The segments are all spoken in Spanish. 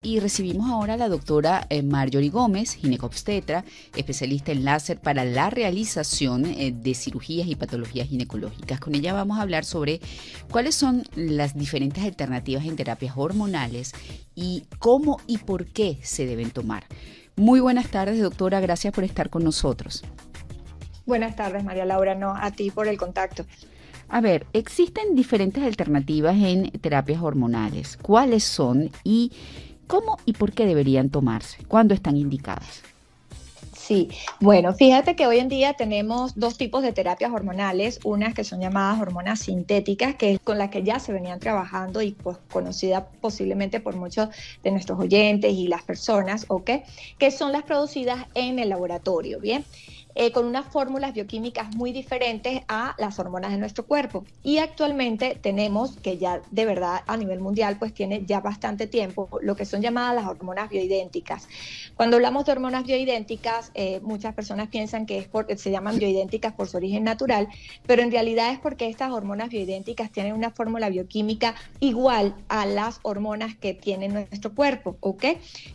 Y recibimos ahora a la doctora eh, Marjorie Gómez, ginecobstetra, especialista en láser para la realización eh, de cirugías y patologías ginecológicas. Con ella vamos a hablar sobre cuáles son las diferentes alternativas en terapias hormonales y cómo y por qué se deben tomar. Muy buenas tardes, doctora. Gracias por estar con nosotros. Buenas tardes, María Laura. No, a ti por el contacto. A ver, existen diferentes alternativas en terapias hormonales. ¿Cuáles son y ¿Cómo y por qué deberían tomarse? ¿Cuándo están indicadas? Sí, bueno, fíjate que hoy en día tenemos dos tipos de terapias hormonales, unas que son llamadas hormonas sintéticas, que es con las que ya se venían trabajando y pues conocida posiblemente por muchos de nuestros oyentes y las personas, ¿ok? Que son las producidas en el laboratorio, ¿bien? Eh, con unas fórmulas bioquímicas muy diferentes a las hormonas de nuestro cuerpo. Y actualmente tenemos, que ya de verdad a nivel mundial, pues tiene ya bastante tiempo, lo que son llamadas las hormonas bioidénticas. Cuando hablamos de hormonas bioidénticas, eh, muchas personas piensan que es porque se llaman bioidénticas por su origen natural, pero en realidad es porque estas hormonas bioidénticas tienen una fórmula bioquímica igual a las hormonas que tiene nuestro cuerpo, ¿ok?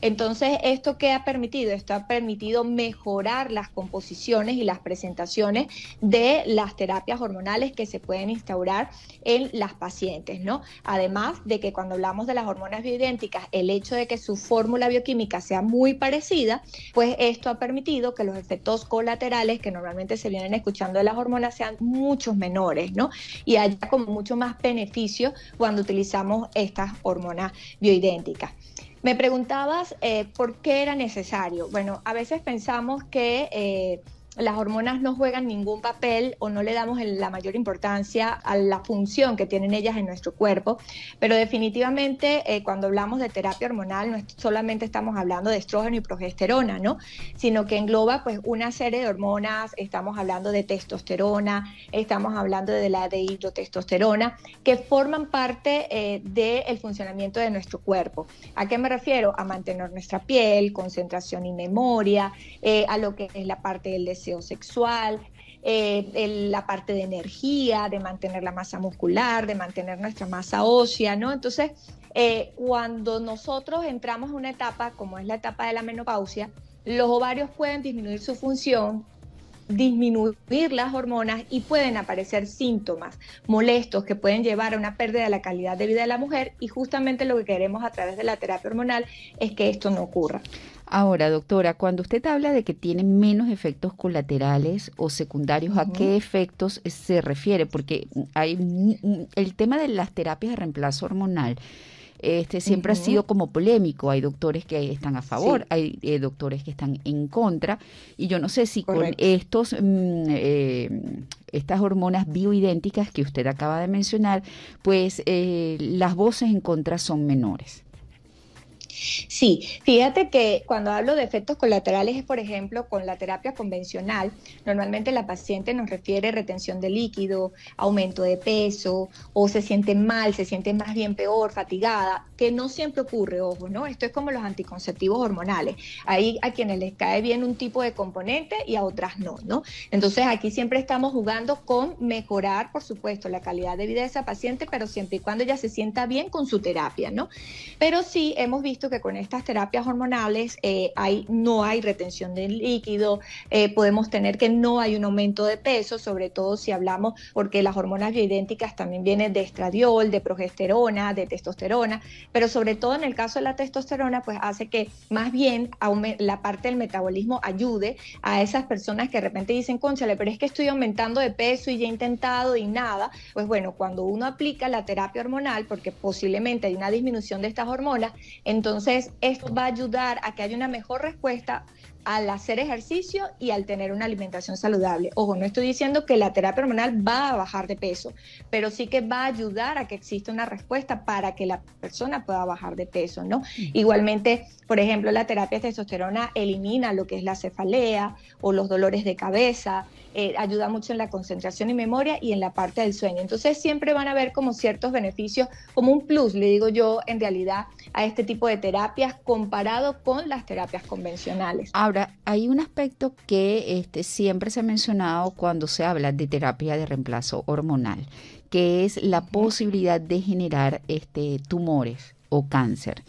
Entonces, ¿esto qué ha permitido? Esto ha permitido mejorar las composiciones y las presentaciones de las terapias hormonales que se pueden instaurar en las pacientes, ¿no? Además de que cuando hablamos de las hormonas bioidénticas, el hecho de que su fórmula bioquímica sea muy parecida, pues esto ha permitido que los efectos colaterales que normalmente se vienen escuchando de las hormonas sean muchos menores, ¿no? Y haya como mucho más beneficio cuando utilizamos estas hormonas bioidénticas. Me preguntabas eh, por qué era necesario. Bueno, a veces pensamos que eh, las hormonas no juegan ningún papel o no le damos la mayor importancia a la función que tienen ellas en nuestro cuerpo, pero definitivamente eh, cuando hablamos de terapia hormonal no solamente estamos hablando de estrógeno y progesterona, ¿no? Sino que engloba pues una serie de hormonas, estamos hablando de testosterona, estamos hablando de la de hidrotestosterona, que forman parte eh, del funcionamiento de nuestro cuerpo. ¿A qué me refiero? A mantener nuestra piel, concentración y memoria, eh, a lo que es la parte del sexual, eh, la parte de energía, de mantener la masa muscular, de mantener nuestra masa ósea, ¿no? Entonces, eh, cuando nosotros entramos en una etapa como es la etapa de la menopausia, los ovarios pueden disminuir su función, disminuir las hormonas y pueden aparecer síntomas molestos que pueden llevar a una pérdida de la calidad de vida de la mujer y justamente lo que queremos a través de la terapia hormonal es que esto no ocurra. Ahora, doctora, cuando usted habla de que tiene menos efectos colaterales o secundarios, ¿a qué efectos se refiere? Porque hay el tema de las terapias de reemplazo hormonal este siempre ha sido como polémico. Hay doctores que están a favor, hay eh, doctores que están en contra. Y yo no sé si con estos mm, eh, estas hormonas bioidénticas que usted acaba de mencionar, pues eh, las voces en contra son menores. Sí, fíjate que cuando hablo de efectos colaterales es, por ejemplo, con la terapia convencional, normalmente la paciente nos refiere retención de líquido, aumento de peso, o se siente mal, se siente más bien peor, fatigada, que no siempre ocurre, ojo, ¿no? Esto es como los anticonceptivos hormonales. Ahí a quienes les cae bien un tipo de componente y a otras no, ¿no? Entonces aquí siempre estamos jugando con mejorar, por supuesto, la calidad de vida de esa paciente, pero siempre y cuando ella se sienta bien con su terapia, ¿no? Pero sí hemos visto que con estas terapias hormonales eh, hay, no hay retención de líquido, eh, podemos tener que no hay un aumento de peso, sobre todo si hablamos, porque las hormonas bioidénticas también vienen de estradiol, de progesterona, de testosterona, pero sobre todo en el caso de la testosterona, pues hace que más bien la parte del metabolismo ayude a esas personas que de repente dicen, conchale, pero es que estoy aumentando de peso y ya he intentado y nada. Pues bueno, cuando uno aplica la terapia hormonal, porque posiblemente hay una disminución de estas hormonas, entonces esto va a ayudar a que haya una mejor respuesta al hacer ejercicio y al tener una alimentación saludable. Ojo, no estoy diciendo que la terapia hormonal va a bajar de peso, pero sí que va a ayudar a que exista una respuesta para que la persona pueda bajar de peso, ¿no? Igualmente, por ejemplo, la terapia de testosterona elimina lo que es la cefalea o los dolores de cabeza, eh, ayuda mucho en la concentración y memoria y en la parte del sueño. Entonces siempre van a haber como ciertos beneficios, como un plus, le digo yo, en realidad a este tipo de terapias comparado con las terapias convencionales. Ahora, hay un aspecto que este, siempre se ha mencionado cuando se habla de terapia de reemplazo hormonal, que es la posibilidad de generar este, tumores o cáncer.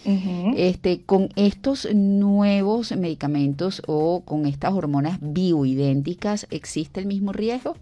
este, con estos nuevos medicamentos o con estas hormonas bioidénticas, ¿existe el mismo riesgo?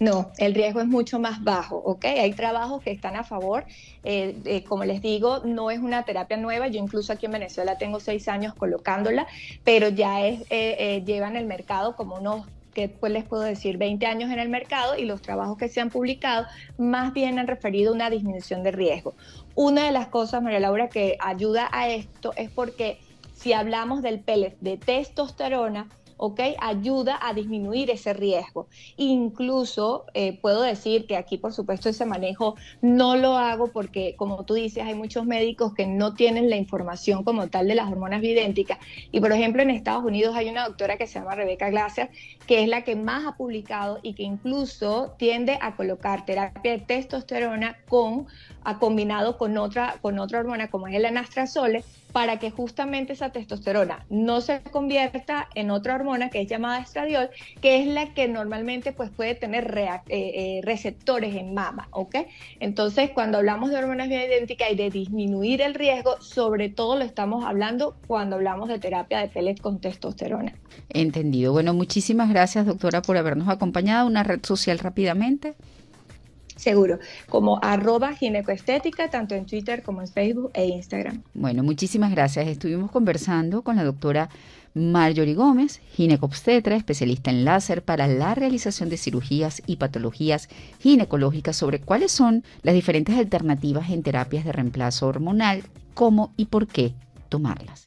No, el riesgo es mucho más bajo, ¿ok? Hay trabajos que están a favor. Eh, como les digo, no es una terapia nueva. Yo incluso aquí en Venezuela tengo seis años colocándola, pero ya es, eh, eh, llevan el mercado como unos que pues les puedo decir 20 años en el mercado y los trabajos que se han publicado más bien han referido a una disminución de riesgo. Una de las cosas, María Laura, que ayuda a esto es porque si hablamos del pellet de testosterona, ¿ok? Ayuda a disminuir ese riesgo. Incluso eh, puedo decir que aquí, por supuesto, ese manejo no lo hago porque, como tú dices, hay muchos médicos que no tienen la información como tal de las hormonas bidénticas. Y, por ejemplo, en Estados Unidos hay una doctora que se llama Rebecca Glaser, que es la que más ha publicado y que incluso tiende a colocar terapia de testosterona con, a combinado con otra, con otra hormona como es el anastrazole para que justamente esa testosterona no se convierta en otra hormona que es llamada estradiol, que es la que normalmente pues, puede tener eh, eh, receptores en mama, ¿ok? Entonces, cuando hablamos de hormonas bioidénticas y de disminuir el riesgo, sobre todo lo estamos hablando cuando hablamos de terapia de pellets con testosterona. Entendido. Bueno, muchísimas gracias, doctora, por habernos acompañado. Una red social rápidamente. Seguro, como arroba ginecoestética, tanto en Twitter como en Facebook e Instagram. Bueno, muchísimas gracias. Estuvimos conversando con la doctora Marjorie Gómez, ginecobstetra, especialista en láser para la realización de cirugías y patologías ginecológicas sobre cuáles son las diferentes alternativas en terapias de reemplazo hormonal, cómo y por qué tomarlas.